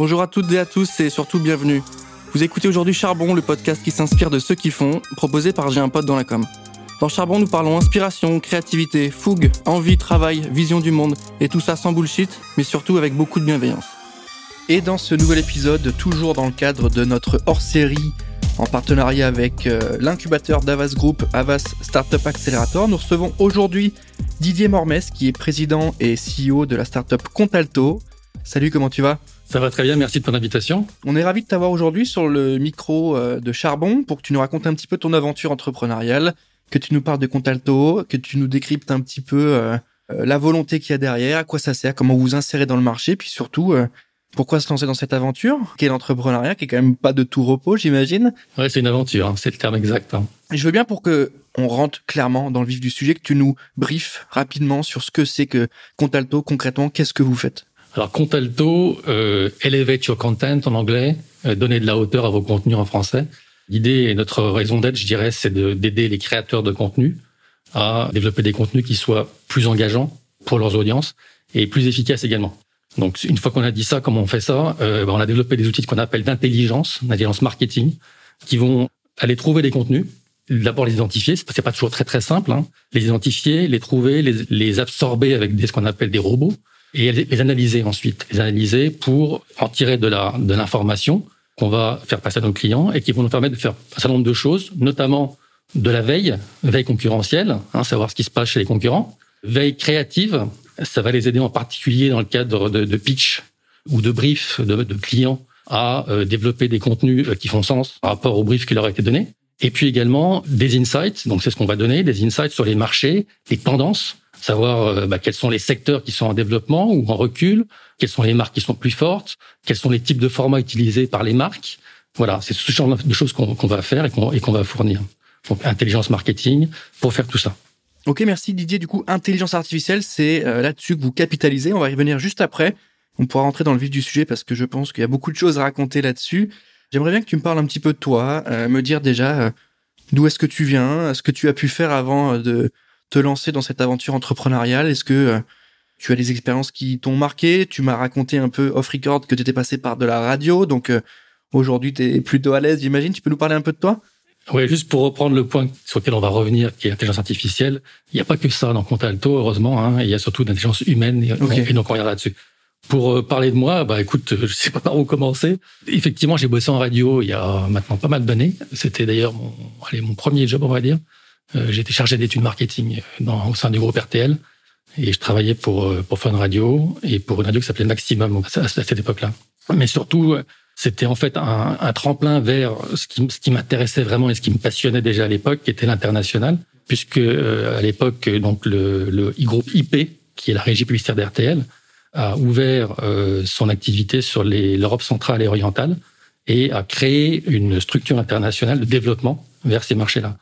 Bonjour à toutes et à tous et surtout bienvenue. Vous écoutez aujourd'hui Charbon, le podcast qui s'inspire de ceux qui font, proposé par J'ai un pote dans la com. Dans Charbon, nous parlons inspiration, créativité, fougue, envie, travail, vision du monde, et tout ça sans bullshit, mais surtout avec beaucoup de bienveillance. Et dans ce nouvel épisode, toujours dans le cadre de notre hors-série en partenariat avec euh, l'incubateur d'Avas Group, Avas Startup Accelerator, nous recevons aujourd'hui Didier Mormes, qui est président et CEO de la startup Contalto. Salut, comment tu vas? Ça va très bien, merci de ton invitation. On est ravi de t'avoir aujourd'hui sur le micro euh, de Charbon pour que tu nous racontes un petit peu ton aventure entrepreneuriale, que tu nous parles de Contalto, que tu nous décryptes un petit peu euh, euh, la volonté qu'il y a derrière, à quoi ça sert, comment vous insérez dans le marché, puis surtout pourquoi se lancer dans cette aventure, qui est l'entrepreneuriat, qui est quand même pas de tout repos, j'imagine. Ouais, c'est une aventure, hein, c'est le terme exact. Hein. Je veux bien pour que on rentre clairement dans le vif du sujet, que tu nous briefes rapidement sur ce que c'est que Contalto, concrètement, qu'est-ce que vous faites alors, Contalto, euh, elevate your content en anglais, euh, donner de la hauteur à vos contenus en français. L'idée et notre raison d'être, je dirais, c'est d'aider les créateurs de contenu à développer des contenus qui soient plus engageants pour leurs audiences et plus efficaces également. Donc, une fois qu'on a dit ça, comment on fait ça? Euh, ben, On a développé des outils qu'on appelle d'intelligence, d'intelligence marketing, qui vont aller trouver des contenus, d'abord les identifier, c'est pas toujours très très simple, hein. les identifier, les trouver, les, les absorber avec des, ce qu'on appelle des robots, et les analyser ensuite, les analyser pour en tirer de la de l'information qu'on va faire passer à nos clients et qui vont nous permettre de faire un certain nombre de choses, notamment de la veille, veille concurrentielle, hein, savoir ce qui se passe chez les concurrents, veille créative, ça va les aider en particulier dans le cadre de, de pitch ou de brief de, de clients à euh, développer des contenus euh, qui font sens par rapport au brief qui leur a été donné. Et puis également des insights, donc c'est ce qu'on va donner, des insights sur les marchés, les tendances, savoir euh, bah, quels sont les secteurs qui sont en développement ou en recul, quelles sont les marques qui sont plus fortes, quels sont les types de formats utilisés par les marques. Voilà, c'est ce genre de choses qu'on va faire et qu'on va fournir. Donc intelligence marketing pour faire tout ça. Ok, merci Didier. Du coup, intelligence artificielle, c'est euh, là-dessus que vous capitalisez. On va y revenir juste après. On pourra rentrer dans le vif du sujet parce que je pense qu'il y a beaucoup de choses à raconter là-dessus. J'aimerais bien que tu me parles un petit peu de toi, euh, me dire déjà d'où est-ce que tu viens, ce que tu as pu faire avant de te lancer dans cette aventure entrepreneuriale? Est-ce que euh, tu as des expériences qui t'ont marqué? Tu m'as raconté un peu off-record que tu étais passé par de la radio, donc euh, aujourd'hui tu es plutôt à l'aise, j'imagine. Tu peux nous parler un peu de toi? Oui, juste pour reprendre le point sur lequel on va revenir, qui est l'intelligence artificielle, il n'y a pas que ça dans Contalto, heureusement. Hein, il y a surtout l'intelligence humaine, et, et, donc on reviendra là-dessus. Pour euh, parler de moi, bah écoute, je sais pas par où commencer. Effectivement, j'ai bossé en radio il y a maintenant pas mal d'années. C'était d'ailleurs mon, allez, mon premier job, on va dire. Euh, j'étais chargé d'études marketing dans, au sein du groupe RTL et je travaillais pour euh, pour Fun Radio et pour une radio qui s'appelait Maximum à, cette époque-là. Mais surtout, c'était en fait un, un, tremplin vers ce qui, ce qui m'intéressait vraiment et ce qui me passionnait déjà à l'époque, qui était l'international, puisque euh, à l'époque donc le, le groupe IP, qui est la régie publicitaire d'RTL, a ouvert son activité sur l'Europe centrale et orientale et a créé une structure internationale de développement vers ces marchés-là.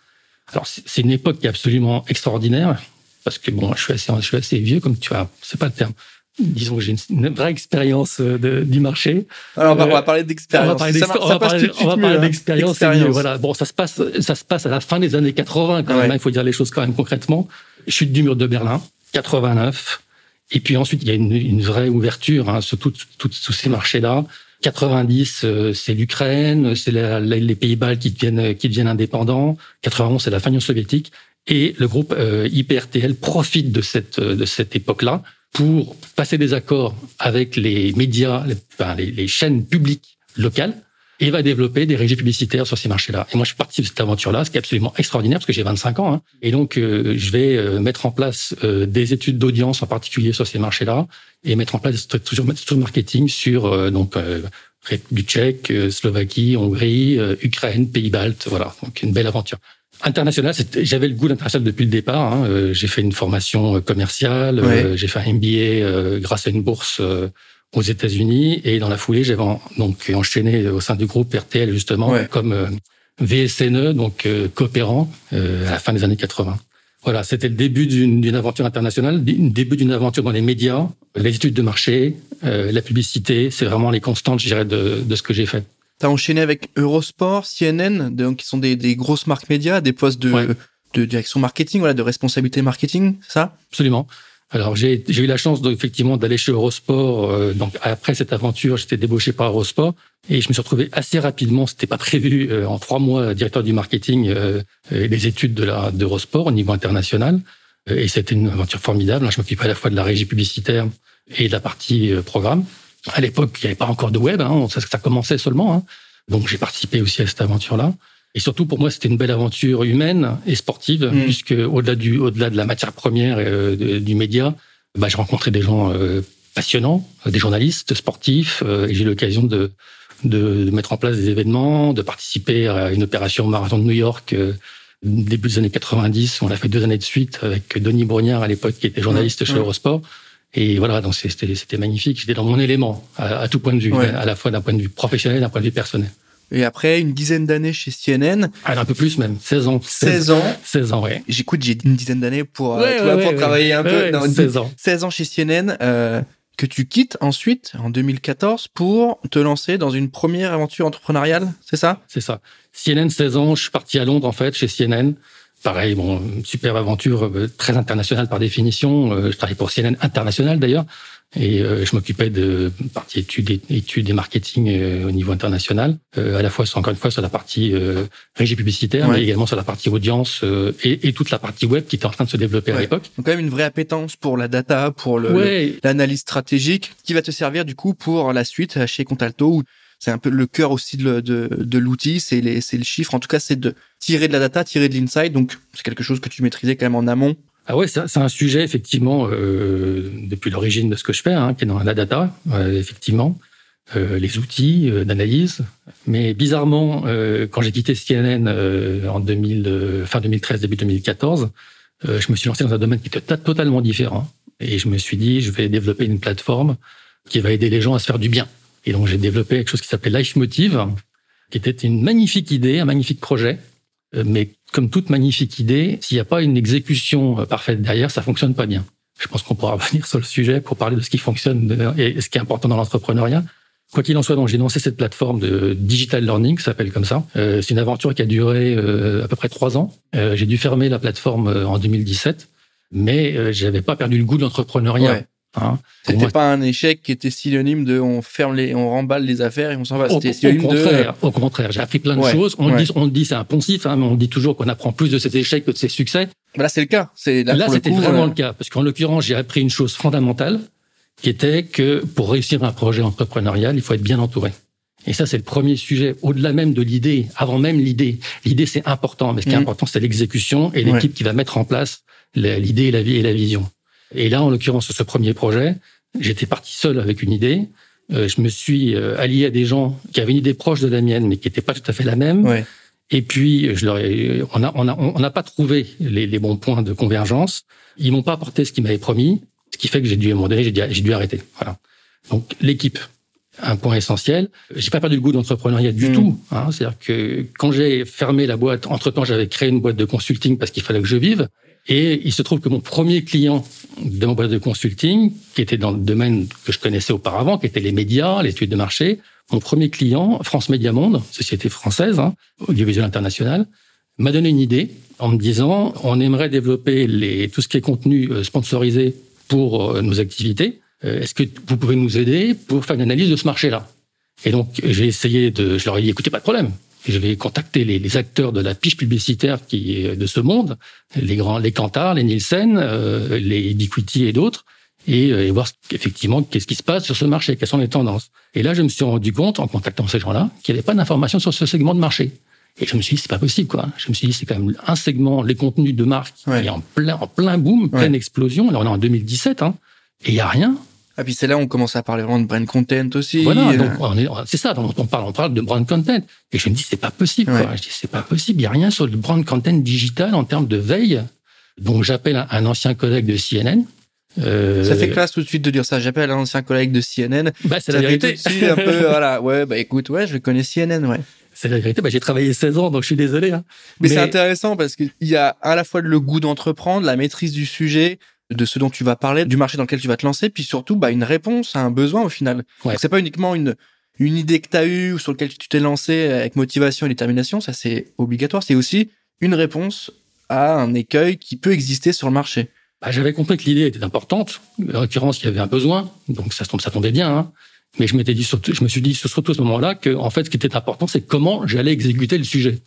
Alors c'est une époque qui est absolument extraordinaire parce que bon, je suis assez, je suis assez vieux comme tu vois, c'est pas le terme. Disons que j'ai une, vraie expérience euh, de, du marché. Alors on va, on va parler d'expérience. On va parler d'expérience. Voilà. Bon, ça se passe, ça se passe à la fin des années 80 quand même. Hein, il faut dire les choses quand même concrètement. Chute du mur de Berlin, 89. Et puis ensuite, il y a une, une vraie ouverture hein, sur tous ces marchés-là. 90, euh, c'est l'Ukraine, c'est les Pays-Bas qui deviennent, qui deviennent indépendants. 91, c'est la fin soviétique. Et le groupe euh, IPRTL profite de cette, de cette époque-là pour passer des accords avec les médias, les, les chaînes publiques locales et va développer des régies publicitaires sur ces marchés-là. Et moi, je suis parti de cette aventure-là, ce qui est absolument extraordinaire parce que j'ai 25 ans. Hein. Et donc, euh, je vais euh, mettre en place euh, des études d'audience en particulier sur ces marchés-là et mettre en place des structures de marketing sur donc République tchèque, Slovaquie, Hongrie, Ukraine, Pays-Baltes. Voilà, donc une belle aventure. International, j'avais le goût d'international depuis le départ. Hein. J'ai fait une formation commerciale, j'ai fait un MBA grâce à une bourse aux États-Unis et dans la foulée, j'avais donc enchaîné au sein du groupe RTL justement comme euh, VSNE, donc euh, coopérant euh, à la fin des années 80. Voilà, c'était le début d'une aventure internationale, le début d'une aventure dans les médias, les études de marché, la publicité, c'est vraiment les constantes, je dirais, de, de ce que j'ai fait. Tu as enchaîné avec Eurosport, CNN, donc qui sont des, des grosses marques médias, des postes de, de direction marketing, voilà, de responsabilité marketing, ça? Absolument. Alors j'ai eu la chance effectivement d'aller chez Eurosport. Euh, donc après cette aventure, j'étais débauché par Eurosport et je me suis retrouvé assez rapidement. C'était pas prévu euh, en trois mois directeur du marketing euh, et des études de la d'Eurosport au niveau international. Et c'était une aventure formidable. Je m'occupais à la fois de la régie publicitaire et de la partie programme. À l'époque, il n'y avait pas encore de web. Hein, ça, ça commençait seulement. Hein. Donc j'ai participé aussi à cette aventure-là. Et surtout pour moi, c'était une belle aventure humaine et sportive, mm. puisque au-delà du, au-delà de la matière première et euh, du média, bah, j'ai rencontré des gens euh, passionnants, des journalistes sportifs, euh, et j'ai eu l'occasion de, de, mettre en place des événements, de participer à une opération marathon de New York début des années 90. On l'a fait deux années de suite avec Denis Brognard à l'époque, qui était journaliste chez Eurosport. Et voilà, donc c'était, c'était magnifique. J'étais dans mon élément à, tout point de vue, à la fois d'un point de vue professionnel et d'un point de vue personnel. Et après, une dizaine d'années chez CNN. Un peu plus même, 16 ans. 16, ans. 16 ans, ouais. J'écoute, j'ai une dizaine d'années pour, euh, pour travailler un peu. 16 ans. 16 ans chez CNN, euh, que tu quittes ensuite, en 2014, pour te lancer dans une première aventure entrepreneuriale, c'est ça? C'est ça. CNN, 16 ans, je suis parti à Londres, en fait, chez CNN. Pareil, bon, super aventure, euh, très internationale par définition. Euh, je travaille pour CNN International, d'ailleurs. Et euh, je m'occupais de partie études, études et marketing euh, au niveau international, euh, à la fois encore une fois sur la partie régie publicitaire, mais également sur la partie audience et, et, toute la partie web qui était en train de se développer à l'époque. Donc quand même une vraie appétence pour la data, pour l'analyse stratégique, qui va te servir du coup pour la suite chez Contalto. Où c'est un peu le cœur aussi de, de, de l'outil, c'est le chiffre. En tout cas, c'est de tirer de la data, tirer de l'insight. Donc c'est quelque chose que tu maîtrisais quand même en amont ah ouais, c'est un sujet effectivement euh, depuis l'origine de ce que je fais, hein, qui est dans la data, euh, effectivement, euh, les outils euh, d'analyse. Mais bizarrement, euh, quand j'ai quitté CNN en 2000, fin 2013, début 2014, je me suis lancé dans un domaine qui était totalement différent. Et je me suis dit, je vais développer une plateforme qui va aider les gens à se faire du bien. Et donc j'ai développé quelque chose qui s'appelait Life Motive, qui était une magnifique idée, un magnifique projet, mais comme toute magnifique idée, s'il n'y a pas une exécution euh, parfaite derrière, ça fonctionne pas bien. Je pense qu'on pourra revenir sur le sujet pour parler de ce qui fonctionne et ce qui est important dans l'entrepreneuriat. Quoi qu'il en soit, donc j'ai lancé cette plateforme de digital learning, ça s'appelle comme ça. Euh, c'est une aventure qui a duré euh, à peu près trois ans. j'ai dû fermer la plateforme en 2017, mais j'avais pas perdu le goût de l'entrepreneuriat. Hein C'était pas un échec qui était synonyme de on ferme les, on remballe les affaires et on s'en va. C'était synonyme au contraire, Au contraire, j'ai appris plein de choses. On le dit, on dit, c'est un poncif, hein, mais on dit toujours qu'on apprend plus de ses échecs que de ses succès. Là, c'est le cas. C'est là, c'était vraiment euh, le cas, parce qu'en l'occurrence, j'ai appris une chose fondamentale, qui était que pour réussir un projet entrepreneurial, il faut être bien entouré. Et ça, c'est le premier sujet, au-delà même de l'idée, avant même l'idée. L'idée, c'est important, mais ce qui est mmh. important, c'est l'exécution et l'équipe qui va mettre en place l'idée, la vie et la vision. Et là, en l'occurrence, ce premier projet, j'étais parti seul avec une idée. Euh, je me suis euh, allié à des gens qui avaient une idée proche de la mienne, mais qui n'était pas tout à fait la même. Ouais. Et puis, je leur ai, on n'a on a, on a pas trouvé les, les, bons points de convergence. Ils m'ont pas apporté ce qu'ils m'avaient promis, ce qui fait que j'ai dû, à un moment donné, j'ai dû, j'ai dû arrêter. Voilà. Donc, l'équipe, un point essentiel. J'ai pas perdu le goût d'entrepreneuriat du mmh. tout. Hein. C'est-à-dire que quand j'ai fermé la boîte, entre temps, j'avais créé une boîte de consulting parce qu'il fallait que je vive. Et il se trouve que mon premier client de mon boîte de consulting, qui était dans le domaine que je connaissais auparavant, qui était les médias, l'étude de marché, mon premier client, France Média Monde, société française, hein, audiovisuel international, m'a donné une idée en me disant on aimerait développer les, tout ce qui est contenu euh, sponsorisé pour euh, nos activités. Euh, est-ce que vous pouvez nous aider pour faire une analyse de ce marché-là? Et donc j'ai essayé de, je leur ai dit écoutez pas de problème, je vais contacter les, les, acteurs de la piche publicitaire qui est de ce monde, les grands, les Kantar, les Nielsen, euh, les Ubiquiti et d'autres, et, euh, et, voir effectivement qu'est-ce qui se passe sur ce marché, quelles sont les tendances. Et là, je me suis rendu compte, en contactant ces gens-là, qu'il n'y avait pas d'informations sur ce segment de marché. Et je me suis dit, c'est pas possible, quoi. Je me suis dit, c'est quand même un segment, les contenus de marque, qui est en plein, en plein boom, pleine explosion. Là, on est en 2017, hein, et il y a rien. Ah puis c'est là où on commence à parler vraiment de brand content aussi. Voilà, euh. c'est ça on parle, on parle de brand content. Et je me dis c'est pas possible. Quoi. Je dis c'est pas possible. Il y a rien sur le brand content digital en termes de veille. Donc j'appelle un, ancien collègue de CNN. Euh... Ça fait classe tout de suite de dire ça. J'appelle un ancien collègue de CNN. Bah c'est la vérité. un peu voilà. Ouais bah écoute ouais je connais CNN ouais. C'est la vérité. Bah, j'ai travaillé 16 ans, donc je suis désolé. Hein. Mais, Mais... c'est intéressant parce qu'il y a à la fois le goût d'entreprendre, la maîtrise du sujet, de ce dont tu vas parler, du marché dans lequel tu vas te lancer, puis surtout bah, une réponse à un besoin au final. Ouais. C'est pas uniquement une, une idée que tu as eue ou sur laquelle tu t'es lancé avec motivation et détermination, ça c'est obligatoire, c'est aussi une réponse à un écueil qui peut exister sur le marché. bah, J'avais compris que l'idée était importante. En l'occurrence, il y avait un besoin, donc ça, ça tombait bien. Hein. Mais je m'étais dit, surtout, je me suis dit surtout à ce moment-là que, en fait, ce qui était important, c'est comment j'allais exécuter le sujet.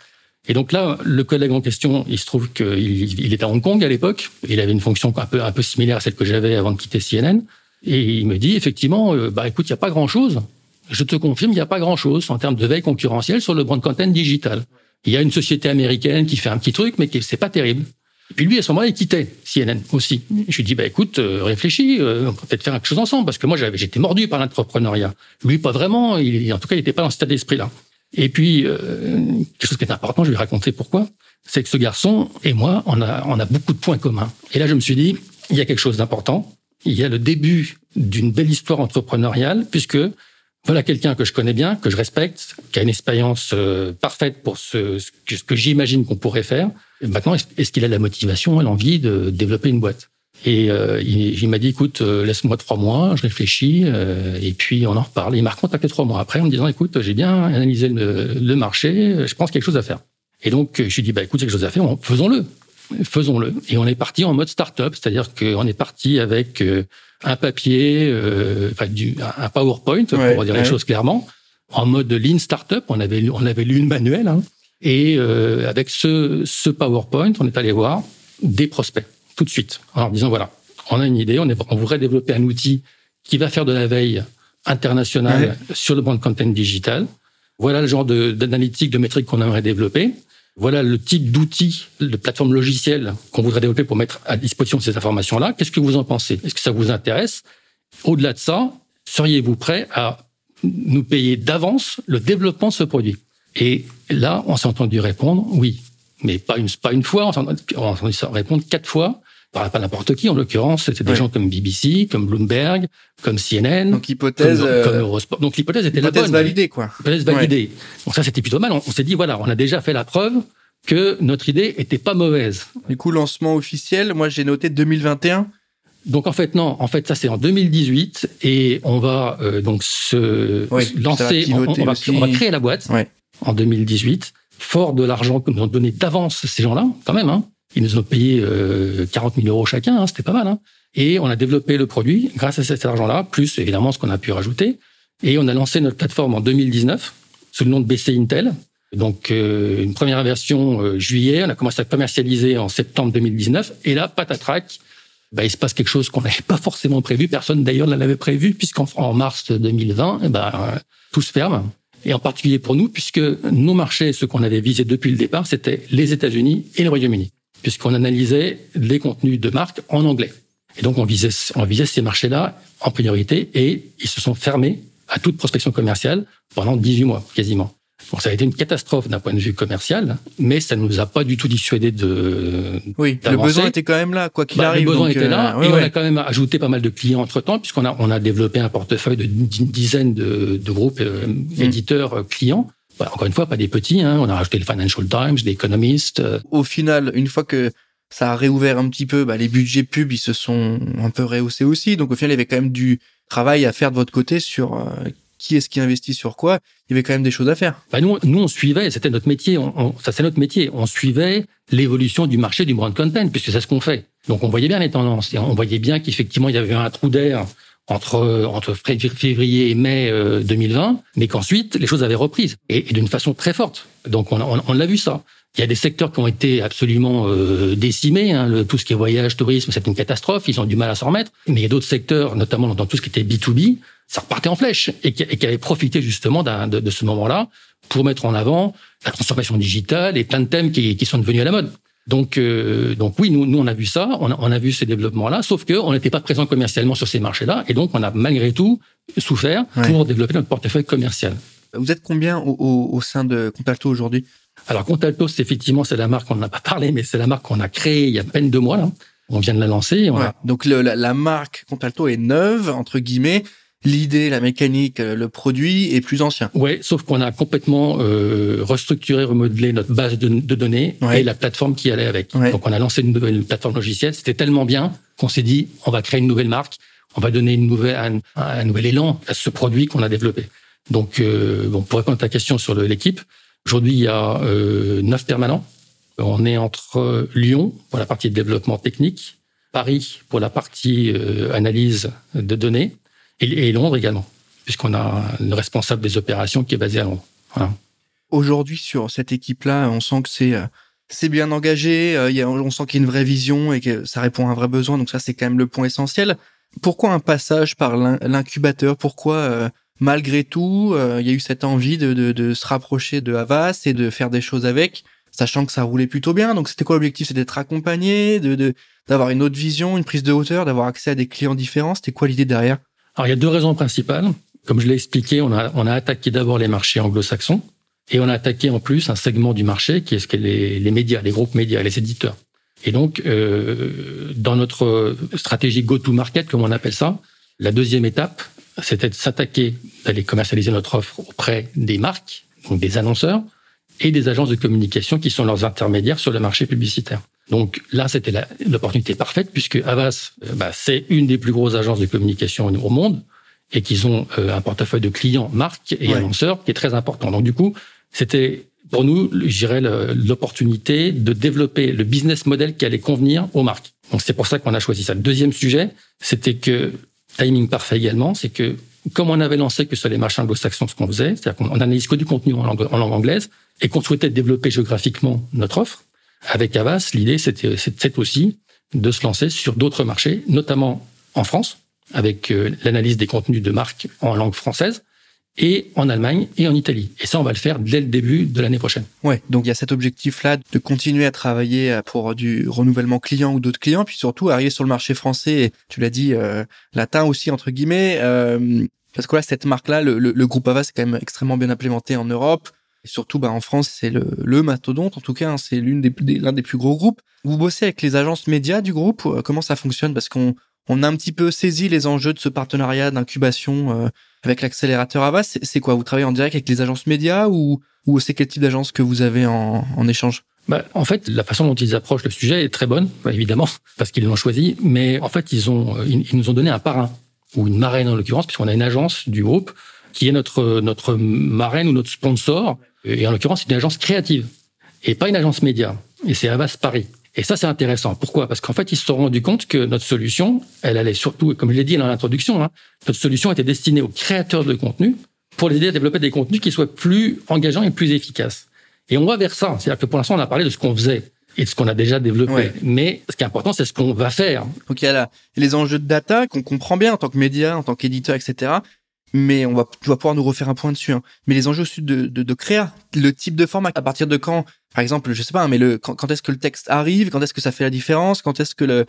Et donc là, le collègue en question, il se trouve qu'il il était à Hong Kong à l'époque. Il avait une fonction un peu, similaire à celle que j'avais avant de quitter CNN. Et il me dit, effectivement, euh, bah écoute, il n'y a pas grand-chose. Je te confirme, il n'y a pas grand-chose en termes de veille concurrentielle sur le brand content digital. Il y a une société américaine qui fait un petit truc, mais c'est pas terrible. Et puis lui, à ce moment-là, il quittait CNN aussi. Je lui dis, bah écoute, euh, réfléchis, euh, on peut peut-être faire quelque chose ensemble, parce que moi, j'étais mordu par l'entrepreneuriat. Lui, pas vraiment. Il, en tout cas, il n'était pas dans cet état d'esprit-là. Et puis, euh, quelque chose qui est important, je vais raconter pourquoi, c'est que ce garçon et moi, on a, on a beaucoup de points communs. Et là, je me suis dit, il y a quelque chose d'important. Il y a le début d'une belle histoire entrepreneuriale, puisque voilà quelqu'un que je connais bien, que je respecte, qui a une expérience euh, parfaite pour ce, ce que, j'imagine qu'on pourrait faire. Et maintenant, est-ce qu'il a la motivation et l'envie de développer une boîte? Et euh, il, il m'a dit, écoute, euh, laisse-moi trois mois, je réfléchis, et puis on en reparle. il m'a recontacté trois mois après en me disant, écoute, j'ai bien analysé le, le, marché, je pense quelque chose à faire. Et donc, je lui ai dit, bah, écoute, quelque chose à faire, faisons-le. Faisons-le. Et on est parti en mode start-up, c'est-à-dire qu'on est parti avec un papier, euh, enfin du, un PowerPoint pour dire les choses clairement, en mode lean startup. On avait on avait lu le manuel hein, et euh, avec ce ce PowerPoint, on est allé voir des prospects tout de suite en disant voilà, on a une idée, on, est, on voudrait développer un outil qui va faire de la veille internationale sur le brand content digital. Voilà le genre d'analytique, de, de métriques qu'on aimerait développer. Voilà le type d'outils, de plateforme logicielle qu'on voudrait développer pour mettre à disposition ces informations-là. Qu'est-ce que vous en pensez? Est-ce que ça vous intéresse? Au-delà de ça, seriez-vous prêt à nous payer d'avance le développement de ce produit? Et là, on s'est entendu répondre oui, mais pas une, pas une fois, on s'est entendu répondre quatre fois pas n'importe qui, en l'occurrence, c'était des gens comme BBC, comme Bloomberg, comme CNN. Donc hypothèse, comme, euh, Eurosport. Donc l'hypothèse était la bonne. validée, quoi. Hypothèse validée. Donc ça, c'était plutôt mal. On, s'est dit, voilà, on a déjà fait la preuve que notre idée était pas mauvaise. Du coup, lancement officiel, moi j'ai noté 2021. Donc en fait non, en fait ça c'est en 2018 et on va euh, donc se lancer, on, va, on, va, créer la boîte en 2018, fort de l'argent que nous ont donné d'avance ces gens-là, quand même. Hein. Ils nous ont payé euh, 40 000 euros chacun, hein, c'était pas mal. Hein. Et on a développé le produit grâce à cet argent-là, plus évidemment ce qu'on a pu rajouter. Et on a lancé notre plateforme en 2019 sous le nom de BC Intel. Donc euh, une première version euh, juillet, on a commencé à commercialiser en septembre 2019. Et là, patatrac, bah, il se passe quelque chose qu'on n'avait pas forcément prévu. Personne d'ailleurs ne l'avait prévu, puisqu'en mars 2020, eh ben, tout se ferme. Et en particulier pour nous, puisque nos marchés, ceux qu'on avait visés depuis le départ, c'était les États-Unis et le Royaume-Uni puisqu'on analysait les contenus de marque en anglais. Et donc, on visait, on visait ces marchés-là en priorité et ils se sont fermés à toute prospection commerciale pendant 18 mois, quasiment. Bon, ça a été une catastrophe d'un point de vue commercial, mais ça ne nous a pas du tout dissuadé de. Oui, le besoin était quand même là, quoi qu'il bah, arrive. Le besoin était là, euh, et on a quand même ajouté pas mal de clients entre temps, puisqu'on a on a développé un portefeuille de dizaines de, de groupes euh, mm. éditeurs euh, clients bah, encore une fois, pas des petits. Hein. On a rajouté le Financial Times, les Economist. Euh. Au final, une fois que ça a réouvert un petit peu, bah, les budgets pubs, ils se sont un peu rehaussés aussi. Donc au final, il y avait quand même du travail à faire de votre côté sur euh, qui est-ce qui investit sur quoi. Il y avait quand même des choses à faire. Bah, nous, nous, on suivait, c'était notre métier. On, ça, c'est notre métier. On suivait l'évolution du marché du brand content, puisque c'est ce qu'on fait. Donc on voyait bien les tendances. Et on voyait bien qu'effectivement, il y avait un trou d'air entre entre février et mai 2020, euh, mais qu'ensuite les choses avaient repris et, d'une façon très forte. Donc on, on, on l'a vu ça. Il y a des secteurs qui ont été absolument euh, décimés. Hein, le, tout ce qui est voyage, tourisme, c'est une catastrophe. Ils ont du mal à s'en remettre. Mais il y a d'autres secteurs, notamment dans tout ce qui était B2B, ça repartait en flèche et qui, et qui avaient profité justement de, de, ce moment-là pour mettre en avant la transformation digitale et plein de thèmes qui, qui sont devenus à la mode. Donc, euh, donc oui, nous, nous, on a vu ça, on a, on a vu ces développements-là, sauf que on n'était pas présent commercialement sur ces marchés-là, et donc on a malgré tout souffert pour développer notre portefeuille commercial. Vous êtes combien au, au, au sein de Contalto aujourd'hui? Alors Contalto, c'est effectivement c'est la marque, on n'a pas parlé, mais c'est la marque qu'on a créée il y a à peine deux mois là. On vient de la lancer. On Donc le, la, la, marque Contalto est neuve entre guillemets l'idée, la mécanique, euh, le produit est plus ancien. Oui, sauf qu'on a complètement euh, restructuré, remodelé notre base de, de données et la plateforme qui allait avec. Donc on a lancé une nouvelle plateforme logicielle. C'était tellement bien qu'on s'est dit on va créer une nouvelle marque, on va donner une nouvelle, un, un nouvel élan à ce produit qu'on a développé. Donc euh, bon, pour répondre à ta question sur l'équipe, aujourd'hui il y a euh, neuf permanents. On est entre Lyon pour la partie de développement technique, Paris pour la partie euh, analyse de données et, Londres également, puisqu'on a le responsable des opérations qui est basé à Londres. Aujourd'hui, sur cette équipe-là, on sent que c'est euh, c'est bien engagé, euh, on sent qu'il y a une vraie vision et que ça répond à un vrai besoin. Donc ça, c'est quand même le point essentiel. Pourquoi un passage par l'incubateur? Pourquoi, malgré tout, il y a eu cette envie de, de, de, se rapprocher de Havas et de faire des choses avec, sachant que ça roulait plutôt bien? Donc c'était quoi l'objectif? C'est d'être accompagné, de d'avoir une autre vision, une prise de hauteur, d'avoir accès à des clients différents? C'était quoi l'idée derrière? Alors, il y a deux raisons principales. Comme je l'ai expliqué, on a, on a attaqué d'abord les marchés anglo-saxons et on a attaqué en plus un segment du marché qui est ce que les, les médias, les groupes médias, les éditeurs. Et donc, euh, dans notre stratégie go-to-market, comme on appelle ça, la deuxième étape, c'était de s'attaquer, d'aller commercialiser notre offre auprès des marques, donc des annonceurs, et des agences de communication qui sont leurs intermédiaires sur le marché publicitaire. Donc là, c'était l'opportunité parfaite puisque Avas, euh, bah, c'est une des plus grosses agences de communication au monde et qu'ils ont euh, un portefeuille de clients, marques et annonceurs qui est très important. Donc du coup, c'était pour nous, je dirais, l'opportunité de développer le business model qui allait convenir aux marques. Donc c'est pour ça qu'on a choisi ça. Le deuxième sujet, c'était que timing parfait également, c'est que comme on avait lancé que sur les marchés anglo-saxons ce qu'on faisait, c'est-à-dire qu'on analyse que du contenu en langue, en langue anglaise et qu'on souhaitait développer géographiquement notre offre, avec Avas, l'idée, c'était aussi de se lancer sur d'autres marchés, notamment en France, avec euh, l'analyse des contenus de marque en langue française, et en Allemagne et en Italie. Et ça, on va le faire dès le début de l'année prochaine. Ouais, donc il y a cet objectif-là de continuer à travailler euh, pour du renouvellement client ou d'autres clients, puis surtout arriver sur le marché français, tu l'as dit, euh, latin aussi, entre guillemets, euh, parce que là, cette marque-là, le, le, le, groupe Avas, est quand même extrêmement bien implémenté en Europe. Et surtout, bah, en France, c'est le, le mastodonte. En tout cas, hein, c'est l'une des, l'un des plus gros groupes. Vous bossez avec les agences médias du groupe. Euh, comment ça fonctionne? Parce qu'on on a un petit peu saisi les enjeux de ce partenariat d'incubation euh, avec l'accélérateur Avas. C'est quoi? Vous travaillez en direct avec les agences médias ou, ou c'est quel type d'agence que vous avez en, en échange? Bah, en fait, la façon dont ils approchent le sujet est très bonne, bah, évidemment, parce qu'ils l'ont choisi. Mais en fait, ils ont, ils, ils nous ont donné un parrain ou une marraine en l'occurrence, puisqu'on a une agence du groupe qui est notre notre marraine ou notre sponsor et en l'occurrence, c'est une agence créative et pas une agence média. Et c'est Avas Paris. Et ça, c'est intéressant. Pourquoi? Parce qu'en fait, ils se sont rendus compte que notre solution, elle allait surtout, comme je l'ai dit dans l'introduction, hein, notre solution était destinée aux créateurs de contenu pour les aider à développer des contenus qui soient plus engageants et plus efficaces. Et on va vers ça. C'est-à-dire que pour l'instant, on a parlé de ce qu'on faisait et de ce qu'on a déjà développé. Mais ce qui est important, c'est ce qu'on va faire. Donc il y a les enjeux de data qu'on comprend bien en tant que média, en tant qu'éditeur, etc mais on va, tu vas pouvoir nous refaire un point dessus. Hein. Mais les enjeux de, de, de créa, le type de format, à partir de quand, par exemple, je sais pas, hein, mais le quand, est-ce que le texte arrive, quand est-ce que ça fait la différence, quand est-ce que le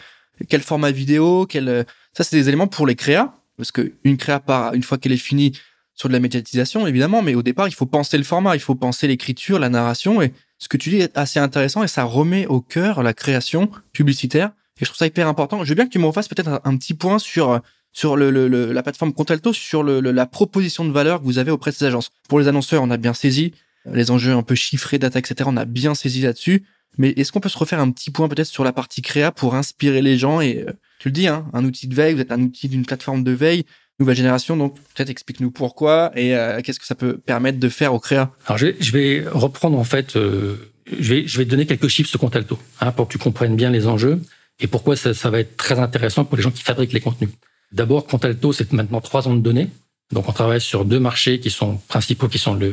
quel format vidéo, quel ça c'est des éléments pour les créas, parce que une créa part une fois qu'elle est finie sur de la médiatisation évidemment, mais au départ il faut penser le format, il faut penser l'écriture, la narration et ce que tu dis est assez intéressant et ça remet au cœur la création publicitaire et je trouve ça hyper important. Je veux bien que tu me refasses peut-être un petit point sur sur le, le, la plateforme Contalto sur le, la proposition de valeur que vous avez auprès de ces agences. Pour les annonceurs, on a bien saisi les enjeux un peu chiffrés, data, etc. On a bien saisi là-dessus. Mais est-ce qu'on peut se refaire un petit point peut-être sur la partie créa pour inspirer les gens et euh, tu le dis, hein, un outil de veille, vous êtes un outil d'une plateforme de veille, nouvelle génération, donc peut-être explique-nous pourquoi et euh, qu'est-ce que ça peut permettre de faire au créa? Alors je vais, je vais reprendre en fait, euh, je vais je vais donner quelques chiffres sur Contalto hein, pour que tu comprennes bien les enjeux et pourquoi ça, ça va être très intéressant pour les gens qui fabriquent les contenus. D'abord, Contalto, c'est maintenant trois ans de données. Donc, on travaille sur deux marchés qui sont principaux, qui sont le,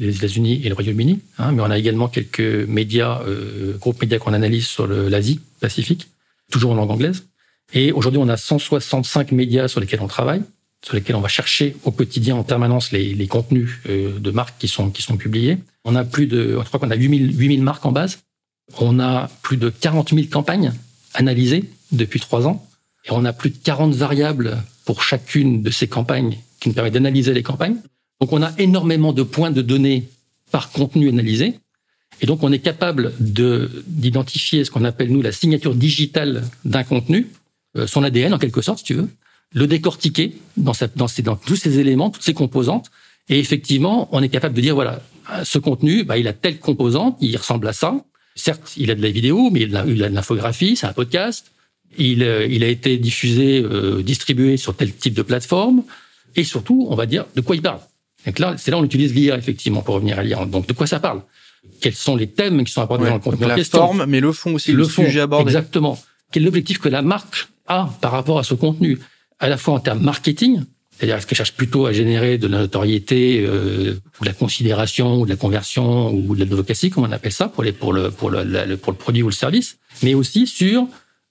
les États-Unis et le Royaume-Uni. Hein, mais on a également quelques médias, euh, groupes médias qu'on analyse sur l'Asie Pacifique, toujours en langue anglaise. Et aujourd'hui, on a 165 médias sur lesquels on travaille, sur lesquels on va chercher au quotidien en permanence les, les contenus euh, de marques qui sont qui sont publiés. On a plus de, je crois qu'on a 8000 8000 marques en base. On a plus de 40 000 campagnes analysées depuis trois ans. Et on a plus de 40 variables pour chacune de ces campagnes qui nous permettent d'analyser les campagnes. Donc on a énormément de points de données par contenu analysé. Et donc on est capable de d'identifier ce qu'on appelle nous la signature digitale d'un contenu, euh, son ADN en quelque sorte si tu veux, le décortiquer dans, sa, dans, dans tous ces éléments, toutes ces composantes. Et effectivement, on est capable de dire voilà, ce contenu, bah, il a telle composante, il ressemble à ça. Certes, il a de la vidéo, mais il a, il a de l'infographie, c'est un podcast. Il, euh, il a été diffusé, euh, distribué sur tel type de plateforme. Et surtout, on va dire de quoi il parle. Donc là, c'est là où on utilise l'IA, effectivement, pour revenir à l'IA. Donc, de quoi ça parle? Quels sont les thèmes qui sont abordés dans le contenu La forme, mais le fond aussi, le, le fond, sujet abordé. Exactement. quel est l'objectif que la marque a par rapport à ce contenu, à la fois en termes marketing, c'est-à-dire est-ce qu'elle cherche plutôt à générer de la notoriété euh, ou de la considération ou de la conversion ou de l'advocacy, comme on appelle ça, pour, les, pour, le, pour, le, pour le produit ou le service, mais aussi sur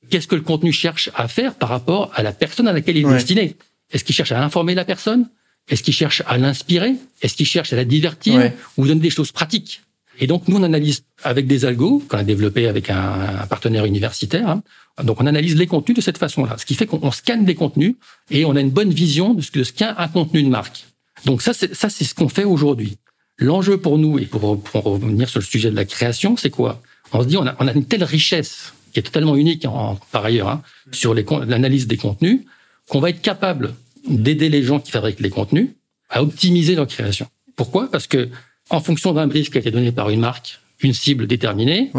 qu'est-ce que le contenu cherche à faire par rapport à la personne à laquelle il est destiné? Est-ce qu'il cherche à informer la personne? Est-ce qu'il cherche à l'inspirer? Est-ce qu'il cherche à la divertir ou donner des choses pratiques? Et donc, nous, on analyse avec des algos qu'on a développés avec un, partenaire universitaire. Hein. Donc, on analyse les contenus de cette façon-là. Ce qui fait qu'on scanne des contenus et on a une bonne vision de ce que ce qu'est un contenu de marque. Donc, ça, c'est, ça, c'est ce qu'on fait aujourd'hui. L'enjeu pour nous, et pour, pour, revenir sur le sujet de la création, c'est quoi? On se dit, on a, on a une telle richesse qui est totalement unique en, par ailleurs hein, sur les, l'analyse des contenus, qu'on va être capable d'aider les gens qui fabriquent les contenus à optimiser leur création. Pourquoi? Parce que en fonction d'un brief qui a été donné par une marque, une cible déterminée,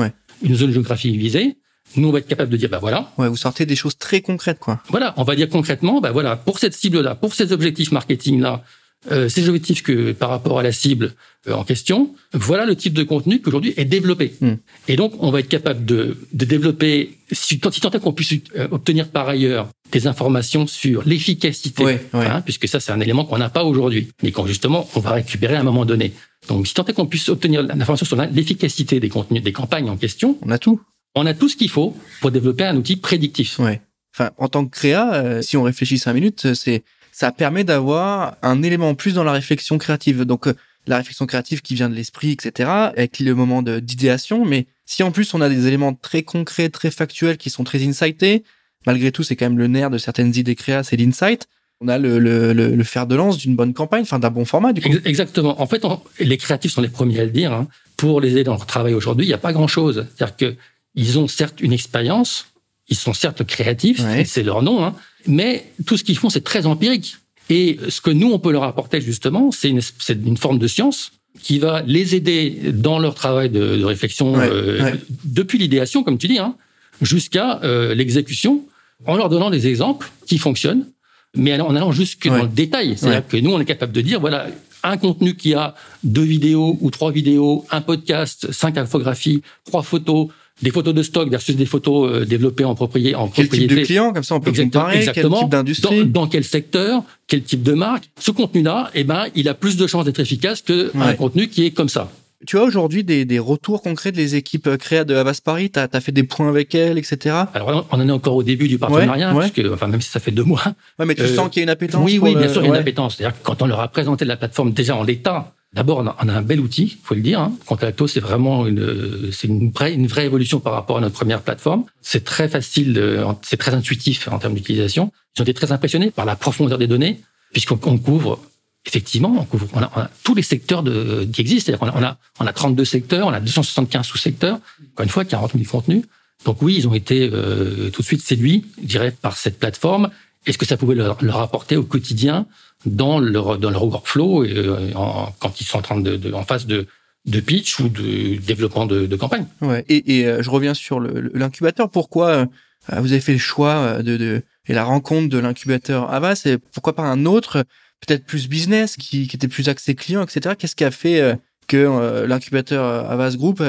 une zone géographique visée, nous, on va être capable de dire, bah voilà. Ouais, vous sortez des choses très concrètes, quoi. Voilà, on va dire concrètement, bah voilà, pour cette cible-là, pour ces objectifs marketing-là, euh, ces objectifs que par rapport à la cible euh, en question, voilà le type de contenu qu'aujourd'hui est développé. Hmm. Et donc, on va être capable de, de développer, si, tant est qu'on puisse euh, obtenir par ailleurs des informations sur l'efficacité, hein, puisque ça, c'est un élément qu'on n'a pas aujourd'hui, mais quand justement, on va récupérer à un moment donné. Donc, si tant est qu'on puisse obtenir l'information sur l'efficacité des contenus, des campagnes en question, on a tout. On a tout ce qu'il faut pour développer un outil prédictif. Ouais. Enfin, en tant que créa, euh, si on réfléchit cinq minutes, c'est ça permet d'avoir un élément en plus dans la réflexion créative. Donc, euh, la réflexion créative qui vient de l'esprit, etc., avec le moment d'idéation. Mais si en plus on a des éléments très concrets, très factuels, qui sont très insightés, malgré tout, c'est quand même le nerf de certaines idées créa, c'est l'insight on a le, le, le, fer de lance d'une bonne campagne, enfin d'un bon format du coup. Exactement. En fait, les créatifs sont les premiers à le dire. Hein. Pour les aider dans leur travail aujourd'hui, il n'y a pas grand-chose. C'est-à-dire que ils ont certes une expérience, ils sont certes créatifs, c'est leur nom, hein, mais tout ce qu'ils font, c'est très empirique. Et ce que nous, on peut leur apporter justement, c'est une, une, forme de science qui va les aider dans leur travail de, de réflexion euh, depuis l'idéation, comme tu dis, hein, jusqu'à euh, l'exécution, en leur donnant des exemples qui fonctionnent mais en allant jusque dans le détail. C'est-à-dire que nous, on est capable de dire, voilà, un contenu qui a deux vidéos ou trois vidéos, un podcast, cinq infographies, trois photos, des photos de stock versus des photos euh, développées en propriété. En quel type de client comme ça on peut comparer? Exactement, quel type d'industrie? Dans, quel secteur, quel type de marque? Ce contenu-là, eh ben, il a plus de chances d'être efficace que un contenu qui est comme ça. Tu as aujourd'hui des, des, retours concrets des équipes euh, créa de Havas Paris? Tu as, fait des points avec elles, etc. Alors, on en est encore au début du partenariat, parce que, enfin, même si ça fait deux mois. Ouais, mais tu euh, sens qu'il y a une appétence Oui, oui, bien sûr, il y a une appétence. C'est-à-dire que quand on leur a présenté la plateforme déjà en l'état, d'abord, on, a un bel outil, faut le dire. Hein. C'est vraiment une, c'est une vraie, une vraie évolution par rapport à notre première plateforme. C'est très facile, c'est très intuitif en termes d'utilisation. Ils ont été très impressionnés par la profondeur des données, puisqu'on couvre effectivement, on, couvre, on, a, tous les secteurs de, qui existent. On a, on, a, on a 32 secteurs, on a 275 sous-secteurs, encore une fois, 40 000 contenus. Donc oui, ils ont été euh, tout de suite séduits, je dirais, par cette plateforme. Est-ce que ça pouvait leur, leur, apporter au quotidien? Dans leur, dans leur workflow et, euh, quand ils sont en train de, de, en phase de, de pitch ou de développement de, de campagne. Ouais. Et, et euh, je reviens sur l'incubateur. Pourquoi vous avez fait le choix de, de et la rencontre de l'incubateur Avas et pourquoi pas un autre peut-être plus business, qui, qui était plus axé client, etc. Qu'est-ce qui a fait euh, que euh, l'incubateur euh, Avas Group,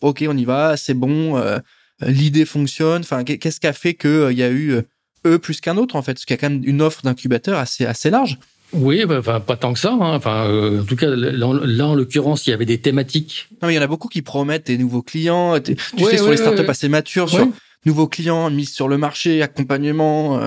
ok, on y va, c'est bon, l'idée fonctionne. Enfin, qu'est-ce qui a fait qu'il y a eu eux plus qu'un autre en fait, parce qu'il y a quand même une offre d'incubateur assez assez large. Oui, bah, enfin pas tant que ça. Hein. Enfin, en tout cas, là, en l'occurrence, il y avait des thématiques. Non, mais il y en a beaucoup qui promettent des nouveaux clients. Tu sais, sur les startups assez matures, sur nouveaux clients mis sur le marché, accompagnement.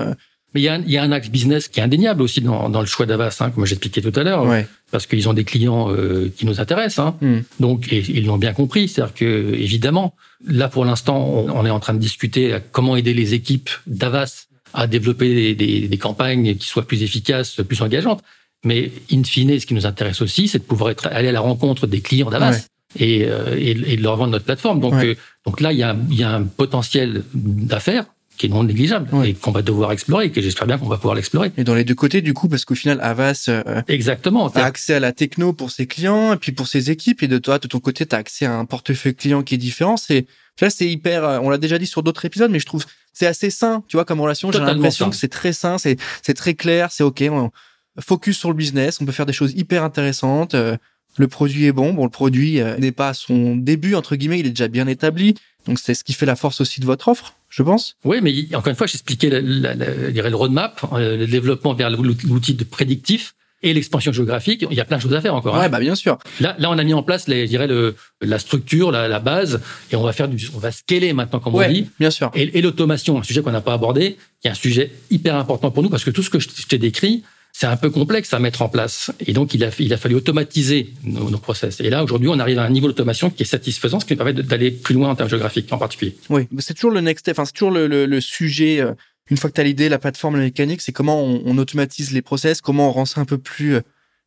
Mais il y, a un, il y a un axe business qui est indéniable aussi dans, dans le choix d'Avas, hein, comme j'expliquais tout à l'heure, parce qu'ils ont des clients euh, qui nous intéressent. Hein. Hmm. Donc, et, ils l'ont bien compris. C'est-à-dire que, évidemment, là pour l'instant, on, est en train de discuter à comment aider les équipes d'Avas à développer des, des, des, campagnes qui soient plus efficaces, plus engageantes. Mais in fine, ce qui nous intéresse aussi, c'est de pouvoir être, aller à la rencontre des clients d'Avas. Et, euh, et, et, de leur vendre notre plateforme. Donc, euh, donc là, il y a, y a un potentiel d'affaires qui est non négligeable et qu'on va devoir explorer et que j'espère bien qu'on va pouvoir l'explorer. Et dans les deux côtés, du coup, parce qu'au final, Avas euh, exactement a accès à la techno pour ses clients et puis pour ses équipes et de toi, de ton côté, tu as accès à un portefeuille client qui est différent. C'est là, c'est hyper. Euh, on l'a déjà dit sur d'autres épisodes, mais je trouve c'est assez sain, tu vois, comme relation. J'ai l'impression que c'est très sain, c'est c'est très clair, c'est ok. On focus sur le business, on peut faire des choses hyper intéressantes. Euh, le produit est bon. Bon, le produit n'est pas à son début entre guillemets, il est déjà bien établi. Donc c'est ce qui fait la force aussi de votre offre. je pense. Oui, mais encore une fois, j'expliquais le roadmap, euh, le développement vers l'outil de prédictif et l'expansion géographique, il y a plein de choses à faire encore. Hein. Ouais, bah bien sûr. Là, là, on a mis en place, les, je dirais, le, la structure, la, la, base, et on va faire du, on va scaler maintenant, comme on dit. Bien sûr. Et, et l'automation, un sujet qu'on n'a pas abordé, qui est un sujet hyper important pour nous parce que tout ce que je, t'ai décrit, c'est un peu complexe à mettre en place. Et donc, il a, il a fallu automatiser nos, nos process. Et là, aujourd'hui, on arrive à un niveau d'automation qui est satisfaisant, ce qui nous permet d'aller plus loin en termes géographiques en particulier. Oui, c'est toujours le next step, enfin, c'est toujours le, le, le sujet. Une fois que tu as l'idée, la plateforme, la mécanique, c'est comment on, on, automatise les process, comment on rend ça un peu plus euh,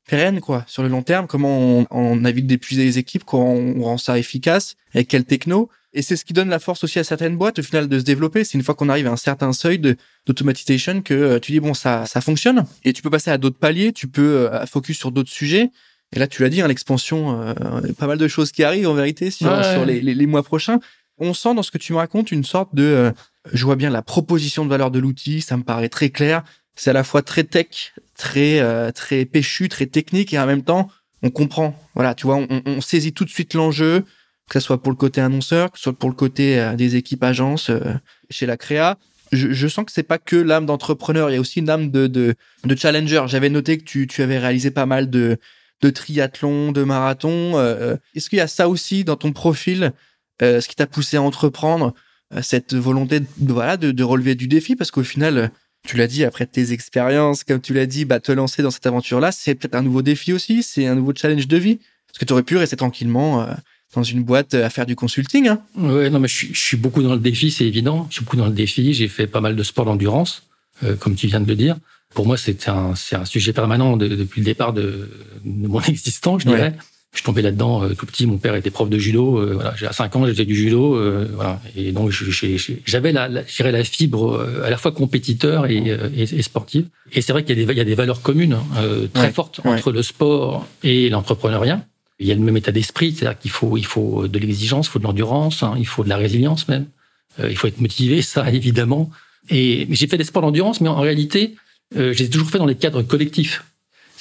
pérenne quoi sur le long terme comment on, on évite d'épuiser les équipes comment on rend ça efficace avec quelle techno. Et c'est ce qui donne la force aussi à certaines boîtes au final de se développer. C'est une fois qu'on arrive à un certain seuil d'automatisation que euh, tu dis bon ça ça fonctionne. Et tu peux passer à d'autres paliers tu peux euh, focus sur d'autres sujets. Et là tu l'as dit hein, l'expansion euh, pas mal de choses qui arrivent en vérité sur sur les, les, les, mois prochains. On sent dans ce que tu me racontes une sorte de euh, je vois bien la proposition de valeur de l'outil ça me paraît très clair c'est à la fois très tech, très euh, très péchu, très technique et en même temps on comprend. Voilà, tu vois, on, on saisit tout de suite l'enjeu, que ce soit pour le côté annonceur, que ce soit pour le côté euh, des équipes agences euh, chez la créa. Je, je, sens que c'est pas que l'âme d'entrepreneur, il y a aussi une âme de de, de challenger. J'avais noté que tu tu avais réalisé pas mal de de triathlon, de marathon. Est-ce qu'il y a ça aussi dans ton profil, ce qui t'a poussé à entreprendre? Cette volonté de, voilà de, de relever du défi parce qu'au final tu l'as dit, après tes expériences, comme tu l'as dit, bah, te lancer dans cette aventure-là, c'est peut-être un nouveau défi aussi, c'est un nouveau challenge de vie. Parce que tu aurais pu rester tranquillement euh, dans une boîte à faire du consulting. Hein. Ouais, non, mais je suis, je suis beaucoup dans le défi, c'est évident. Je suis beaucoup dans le défi. J'ai fait pas mal de sport d'endurance, euh, comme tu viens de le dire. Pour moi, c'est un, c'est un sujet permanent depuis le départ de, de mon existence, je dirais je suis tombé là-dedans euh, tout petit. Mon père était prof de judo. Euh, voilà, j'ai à 5 ans, j'ai fait du judo. Euh, voilà, et donc j'avais la, la, la fibre à la fois compétiteur et, et, et sportive. Et c'est vrai qu'il y, y, a des valeurs communes hein, très fortes entre le sport et l'entrepreneuriat. Il y a le même état d'esprit, c'est-à-dire qu'il faut, il faut de l'exigence, il faut de l'endurance, hein, il faut de la résilience même. il faut être motivé, ça évidemment. Et j'ai fait des sports d'endurance, mais en réalité, j'ai toujours fait dans des cadres collectifs.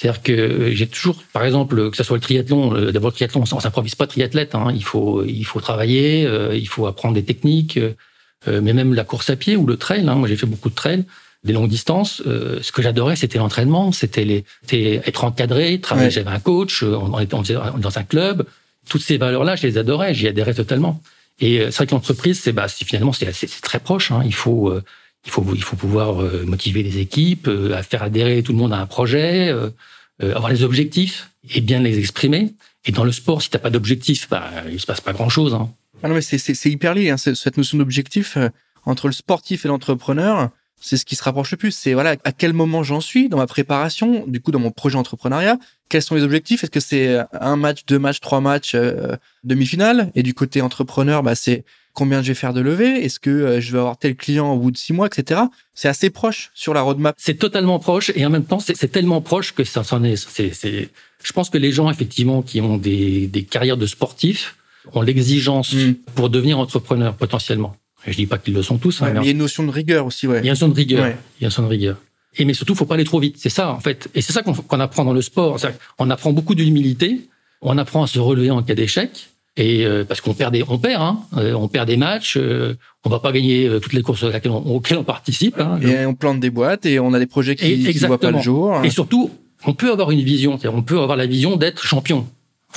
C'est-à-dire que j'ai toujours, par exemple, que ce soit le triathlon, euh, d'abord le triathlon, on s'improvise pas triathlète. Hein, il faut, il faut travailler, euh, il faut apprendre des techniques, euh, mais même la course à pied ou le trail. Hein, moi, j'ai fait beaucoup de trail, des longues distances. ce que j'adorais, c'était l'entraînement, c'était les, être encadré, travailler. J'avais un coach, on était dans un club. Toutes ces valeurs-là, je les adorais, j'y adhérais totalement. Et c'est vrai que l'entreprise, c'est bah, finalement, c'est très proche. Hein, il faut il faut, il faut pouvoir motiver les équipes, à faire adhérer tout le monde à un projet, euh, avoir les objectifs et bien les exprimer. Et dans le sport, si t'as pas d'objectif, bah, il se passe pas grand chose. Hein. Ah non, mais c'est hyper lié, hein, cette notion d'objectif euh, entre le sportif et l'entrepreneur. C'est ce qui se rapproche le plus. C'est voilà à quel moment j'en suis dans ma préparation, du coup dans mon projet entrepreneuriat. Quels sont les objectifs? Est-ce que c'est un match, deux matchs, trois matchs, euh, demi-finale? Et du côté entrepreneur, bah c'est combien je vais faire de levée, est-ce que euh, je vais avoir tel client au bout de six mois, etc. C'est assez proche sur la roadmap. C'est totalement proche et en même temps c'est tellement proche que ça s'en est. C'est, je pense que les gens effectivement qui ont des, des carrières de sportifs ont l'exigence mm. pour devenir entrepreneur potentiellement. Je dis pas qu'ils le sont tous. Hein, mais il y a une notion de rigueur aussi. Ouais. Il y a une notion de rigueur. Il y a une notion de rigueur. Et mais surtout, faut pas aller trop vite. C'est ça en fait. Et c'est ça qu'on apprend dans le sport. On apprend beaucoup d'humilité. On apprend à se relever en cas d'échec. Et euh, parce qu'on perd des, on perd, hein, euh, on perd des matchs. Euh, on va pas gagner toutes les courses auxquelles on, auxquelles on participe. Hein, et on plante des boîtes et on a des projets qui ne voient pas le jour. Et surtout, on peut avoir une vision. On peut avoir la vision d'être champion.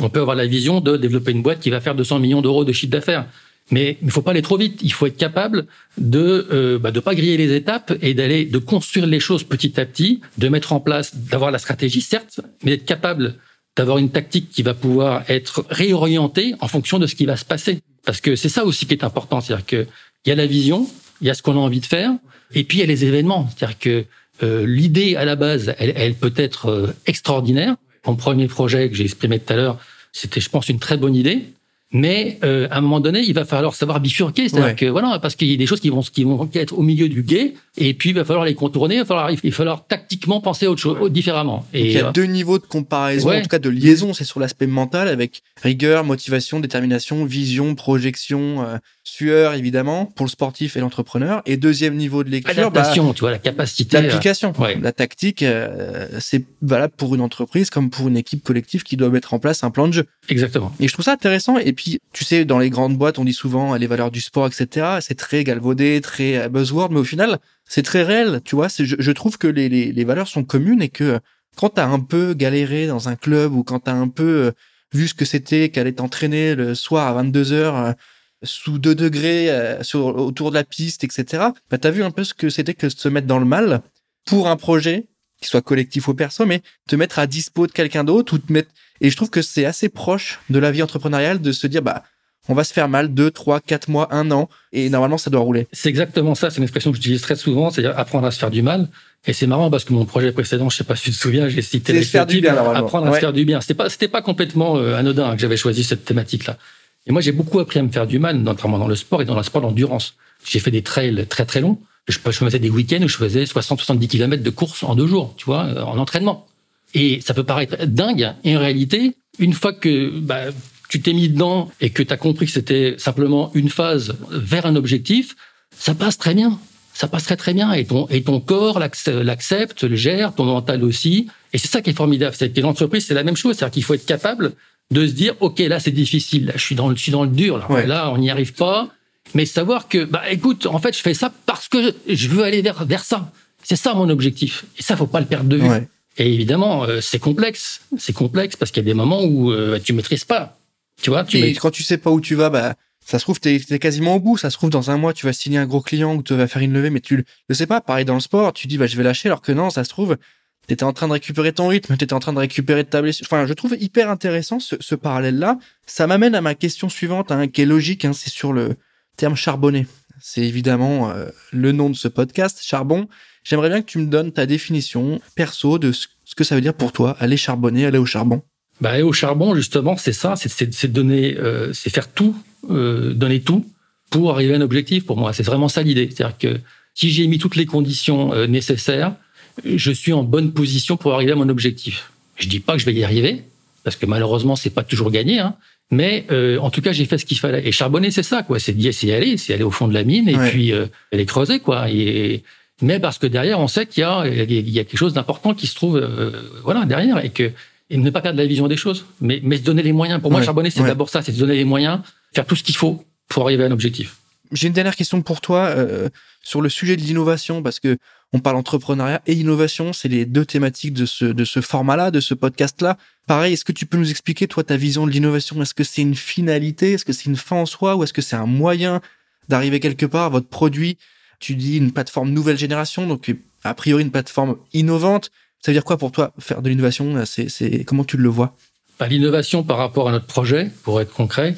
On peut avoir la vision de développer une boîte qui va faire 200 millions d'euros de chiffre d'affaires. Mais il faut pas aller trop vite. Il faut être capable de euh, bah, de pas griller les étapes et d'aller de construire les choses petit à petit, de mettre en place, d'avoir la stratégie certes, mais d'être capable d'avoir une tactique qui va pouvoir être réorientée en fonction de ce qui va se passer. Parce que c'est ça aussi qui est important, c'est-à-dire que il y a la vision, il y a ce qu'on a envie de faire, et puis il y a les événements. C'est-à-dire que euh, l'idée à la base, elle, elle peut être euh, extraordinaire. Mon premier projet que j'ai exprimé tout à l'heure, c'était, je pense, une très bonne idée. Mais euh, à un moment donné, il va falloir savoir bifurquer, c'est-à-dire que voilà, parce qu'il y a des choses qui vont qui vont être au milieu du guet, Et puis, il va falloir les contourner, il va falloir, il va falloir tactiquement penser autre chose, différemment. Et il y a euh, deux niveaux de comparaison, en tout cas de liaison, c'est sur l'aspect mental avec rigueur, motivation, détermination, vision, projection, euh, sueur évidemment pour le sportif et l'entrepreneur. Et deuxième niveau de lecture, adaptation, bah, tu vois, la capacité, l'application, la tactique, c'est valable pour une entreprise comme pour une équipe collective qui doit mettre en place un plan de jeu. Exactement. Et je trouve ça intéressant. Et puis, tu sais, dans les grandes boîtes, on dit souvent les valeurs du sport, etc. C'est très galvaudé, très buzzword, mais au final c'est très réel, tu vois. Je, je trouve que les, les, les, valeurs sont communes et que quand t'as un peu galéré dans un club ou quand t'as un peu euh, vu ce que c'était qu'aller t'entraîner le soir à 22 heures euh, sous 2 degrés euh, sur, autour de la piste, etc. Bah, t'as vu un peu ce que c'était que se mettre dans le mal pour un projet qui soit collectif ou perso, mais te mettre à dispo de quelqu'un d'autre ou te mettre. Et je trouve que c'est assez proche de la vie entrepreneuriale de se dire bah on va se faire mal deux, trois, quatre mois, un an, et normalement ça doit rouler. C'est exactement ça. C'est une expression que j'utilise très souvent, c'est-à-dire apprendre à se faire du mal. Et c'est marrant parce que mon projet précédent, je sais pas si tu te souviens, j'ai cité les faire du bien, apprendre à se faire du bien. C'était pas, c'était pas complètement euh, anodin que j'avais choisi cette thématique-là. Et moi, j'ai beaucoup appris à me faire du mal, notamment dans le sport et dans le sport d'endurance. J'ai fait des trails très très longs. Je, faisais des week-ends où je faisais 60-70 km de course en deux jours, tu vois, euh, en entraînement. Et ça peut paraître dingue. Et en réalité, une fois que bah, tu t'es mis dedans et que tu as compris que c'était simplement une phase vers un objectif, ça passe très bien. Ça passe très très bien et ton et ton corps l'accepte, le gère, ton mental aussi. Et c'est ça qui est formidable. C'est que l'entreprise c'est la même chose, c'est-à-dire qu'il faut être capable de se dire ok là c'est difficile, là je suis dans le je suis dans le dur, là, là on n'y arrive pas, mais savoir que bah écoute en fait je fais ça parce que je veux aller vers vers ça. C'est ça mon objectif. Et ça faut pas le perdre de vue. Et évidemment euh, c'est complexe, c'est complexe parce qu'il y a des moments où euh, tu maîtrises pas tu vois, tu et quand tu sais pas où tu vas, bah, ça se trouve, t'es es quasiment au bout. Ça se trouve, dans un mois, tu vas signer un gros client ou tu vas faire une levée, mais tu le sais pas. Pareil dans le sport, tu dis, bah, je vais lâcher, alors que non, ça se trouve, t'étais en train de récupérer ton rythme, t'étais en train de récupérer ta blessure. Enfin, je trouve hyper intéressant ce, ce parallèle-là. Ça m'amène à ma question suivante, hein, qui est logique, hein, c'est sur le terme charbonné. C'est évidemment euh, le nom de ce podcast, charbon. J'aimerais bien que tu me donnes ta définition perso de ce que ça veut dire pour toi, aller charbonner, aller au charbon. Bah, et au charbon, justement, c'est ça, c'est donner, euh, c'est faire tout, euh, donner tout pour arriver à un objectif. Pour moi, c'est vraiment ça l'idée. C'est-à-dire que si j'ai mis toutes les conditions euh, nécessaires, je suis en bonne position pour arriver à mon objectif. Je dis pas que je vais y arriver, parce que malheureusement, c'est pas toujours gagné. Hein, mais euh, en tout cas, j'ai fait ce qu'il fallait. Et charbonner, c'est ça, quoi. C'est d'y aller, c'est aller au fond de la mine et puis euh, aller creuser, quoi. Et, mais parce que derrière, on sait qu'il y a, il y a quelque chose d'important qui se trouve, voilà, derrière, et que et ne pas perdre la vision des choses, mais, mais se donner les moyens. Pour moi, charbonner, c'est d'abord ça, c'est se donner les moyens, faire tout ce qu'il faut pour arriver à un objectif. J'ai une dernière question pour toi euh, sur le sujet de l'innovation, parce que on parle entrepreneuriat et innovation, c'est les deux thématiques de ce, de ce format-là, de ce podcast-là. Pareil, est-ce que tu peux nous expliquer, toi, ta vision de l'innovation? Est-ce que c'est une finalité? Est-ce que c'est une fin en soi? Ou est-ce que c'est un moyen d'arriver quelque part Votre produit, tu dis une plateforme nouvelle génération, donc a priori une plateforme innovante. Ça veut dire quoi pour toi faire de l'innovation? C'est comment tu le vois? Bah, L'innovation par rapport à notre projet, pour être concret,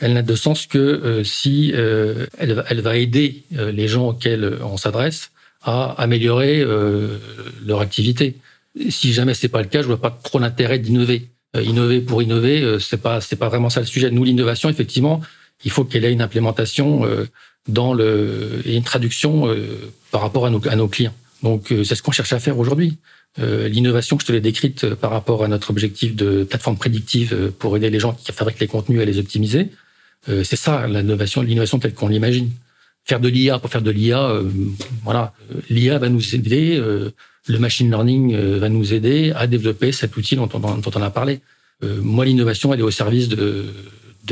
elle n'a de sens que euh, si euh, elle, elle, va aider euh, les gens auxquels on s'adresse à améliorer leur activité. Si jamais c'est pas le cas, je vois pas trop l'intérêt d'innover. innover pour innover, c'est pas c'est pas vraiment ça le sujet. Nous, l'innovation, effectivement, il faut qu'elle ait une implémentation dans le et une traduction par rapport à nos, à nos clients. Donc, c'est ce qu'on cherche à faire aujourd'hui. Euh, l'innovation que je te l'ai décrite euh, par rapport à notre objectif de plateforme prédictive euh, pour aider les gens qui fabriquent les contenus à les optimiser, c'est ça l'innovation, l'innovation telle qu'on l'imagine. Faire de l'IA pour faire de l'IA, voilà, l'IA va nous aider, le machine learning va nous aider à développer cet outil dont on, a parlé. moi, l'innovation, elle est au service de,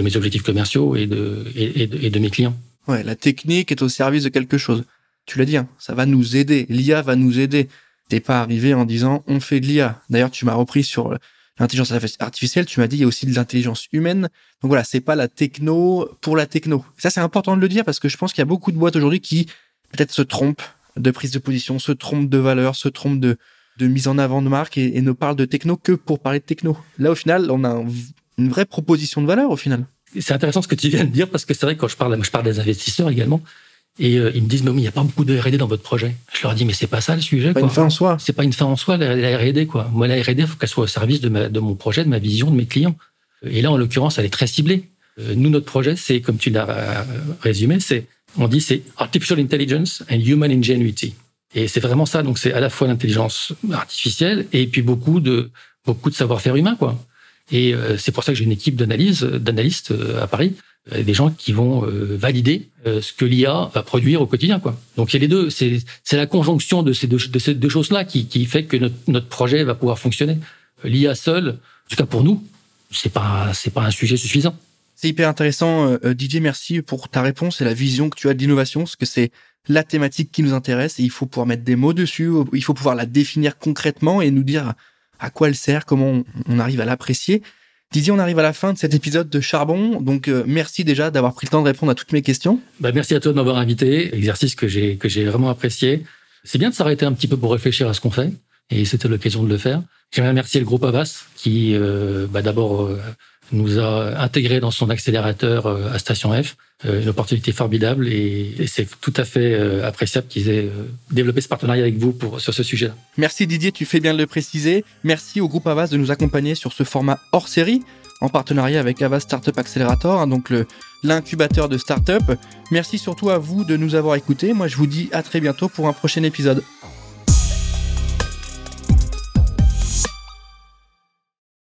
mes objectifs commerciaux et de mes clients. Ouais, la technique est au service de quelque chose. Tu l'as dit, hein, ça va nous aider. L'IA va nous aider. T'es pas arrivé en disant on fait de l'IA. D'ailleurs, tu m'as repris sur l'intelligence artificielle, tu m'as dit il y a aussi de l'intelligence humaine. Donc voilà, c'est pas la techno pour la techno. Ça, c'est important de le dire parce que je pense qu'il y a beaucoup de boîtes aujourd'hui qui peut-être se trompent de prise de position, se trompent de valeur, se trompent de, de mise en avant de marque et, ne parlent de techno que pour parler de techno. Là, au final, on a une vraie proposition de valeur au final. C'est intéressant ce que tu viens de dire parce que c'est vrai que quand je parle, je parle des investisseurs également. Et euh, ils me disent, mais il n'y a pas beaucoup de R&D dans votre projet. Je leur dis, mais c'est pas ça le sujet. Pas une fin en soi. C'est pas une fin en soi, la, R&D, quoi. Moi, la R&D, faut qu'elle soit au service de, ma, de mon projet, de ma vision, de mes clients. Et là, en l'occurrence, elle est très ciblée. Euh, nous, notre projet, c'est, comme tu l'as euh, résumé, c'est, on dit, c'est Artificial Intelligence and Human Ingenuity. Et c'est vraiment ça. Donc c'est à la fois l'intelligence artificielle et puis beaucoup de beaucoup de savoir-faire humain, quoi. Et euh, c'est pour ça que j'ai une équipe d'analyse, d'analystes euh, à Paris, des gens qui vont valider ce que l'IA va produire au quotidien, quoi. Donc il y a les deux. C'est la conjonction de ces deux, de ces deux choses-là qui, qui fait que notre, notre projet va pouvoir fonctionner. L'IA seule, en tout cas pour nous, c'est pas c'est pas un sujet suffisant. C'est hyper intéressant, Didier. Merci pour ta réponse et la vision que tu as d'innovation, parce que c'est la thématique qui nous intéresse et il faut pouvoir mettre des mots dessus, il faut pouvoir la définir concrètement et nous dire à quoi elle sert, comment on, arrive à l'apprécier. Didier, on arrive à la fin de cet épisode de Charbon, donc euh, merci déjà d'avoir pris le temps de répondre à toutes mes questions. Bah, merci à toi de m'avoir invité, exercice que j'ai que j'ai vraiment apprécié. C'est bien de s'arrêter un petit peu pour réfléchir à ce qu'on fait, et c'était l'occasion de le faire. J'aimerais remercier le groupe Avas qui, euh, bah, d'abord, euh, nous a intégré dans son accélérateur euh, à Station F. Euh, une opportunité formidable et, c'est tout à fait euh, appréciable qu'ils aient développé ce partenariat avec vous pour sur ce sujet-là. Merci Didier, tu fais bien de le préciser. Merci au groupe Avas de nous accompagner sur ce format hors série en partenariat avec Avas Startup Accelerator, hein, donc l'incubateur de startup. Merci surtout à vous de nous avoir écoutés. Moi, je vous dis à très bientôt pour un prochain épisode.